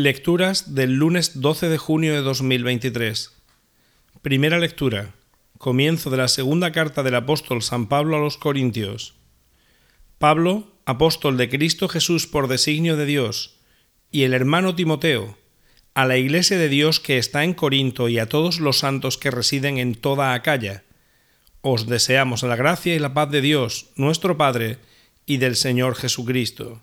Lecturas del lunes 12 de junio de 2023. Primera lectura. Comienzo de la segunda carta del apóstol San Pablo a los Corintios. Pablo, apóstol de Cristo Jesús por designio de Dios, y el hermano Timoteo, a la iglesia de Dios que está en Corinto y a todos los santos que residen en toda Acaya. Os deseamos la gracia y la paz de Dios, nuestro Padre, y del Señor Jesucristo.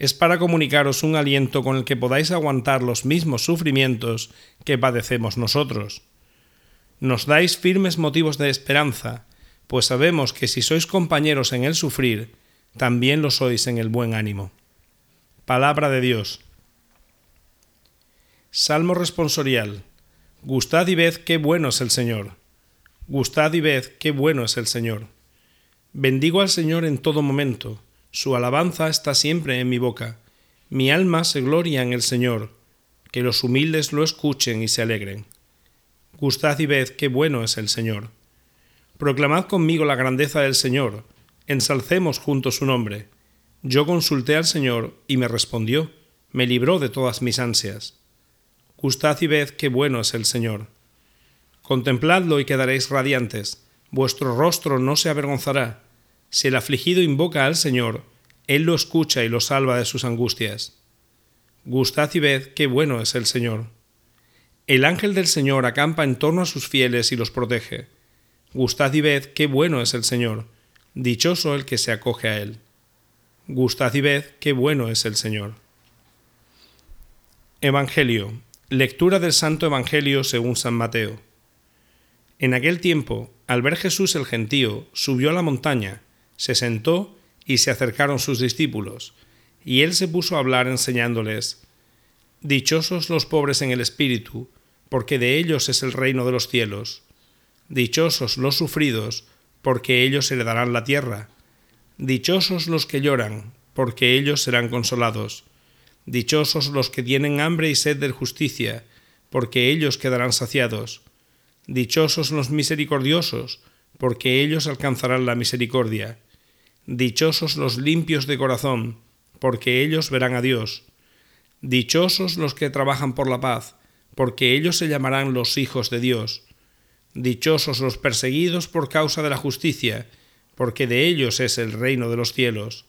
es para comunicaros un aliento con el que podáis aguantar los mismos sufrimientos que padecemos nosotros. Nos dais firmes motivos de esperanza, pues sabemos que si sois compañeros en el sufrir, también lo sois en el buen ánimo. Palabra de Dios. Salmo responsorial. Gustad y ved qué bueno es el Señor. Gustad y ved qué bueno es el Señor. Bendigo al Señor en todo momento su alabanza está siempre en mi boca. Mi alma se gloria en el Señor. Que los humildes lo escuchen y se alegren. Gustad y ved qué bueno es el Señor. Proclamad conmigo la grandeza del Señor. Ensalcemos juntos su nombre. Yo consulté al Señor y me respondió, me libró de todas mis ansias. Gustad y ved qué bueno es el Señor. Contempladlo y quedaréis radiantes, vuestro rostro no se avergonzará si el afligido invoca al Señor, Él lo escucha y lo salva de sus angustias. Gustad y ved qué bueno es el Señor. El ángel del Señor acampa en torno a sus fieles y los protege. Gustad y ved qué bueno es el Señor. Dichoso el que se acoge a Él. Gustad y ved qué bueno es el Señor. Evangelio. Lectura del Santo Evangelio según San Mateo. En aquel tiempo, al ver Jesús el gentío, subió a la montaña, se sentó y se acercaron sus discípulos, y él se puso a hablar enseñándoles, Dichosos los pobres en el espíritu, porque de ellos es el reino de los cielos. Dichosos los sufridos, porque ellos heredarán la tierra. Dichosos los que lloran, porque ellos serán consolados. Dichosos los que tienen hambre y sed de justicia, porque ellos quedarán saciados. Dichosos los misericordiosos, porque ellos alcanzarán la misericordia. Dichosos los limpios de corazón, porque ellos verán a Dios. Dichosos los que trabajan por la paz, porque ellos se llamarán los hijos de Dios. Dichosos los perseguidos por causa de la justicia, porque de ellos es el reino de los cielos.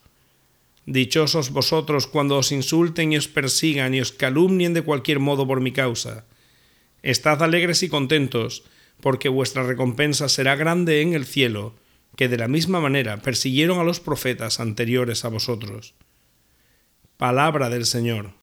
Dichosos vosotros cuando os insulten y os persigan y os calumnien de cualquier modo por mi causa. Estad alegres y contentos, porque vuestra recompensa será grande en el cielo, que de la misma manera persiguieron a los profetas anteriores a vosotros. Palabra del Señor.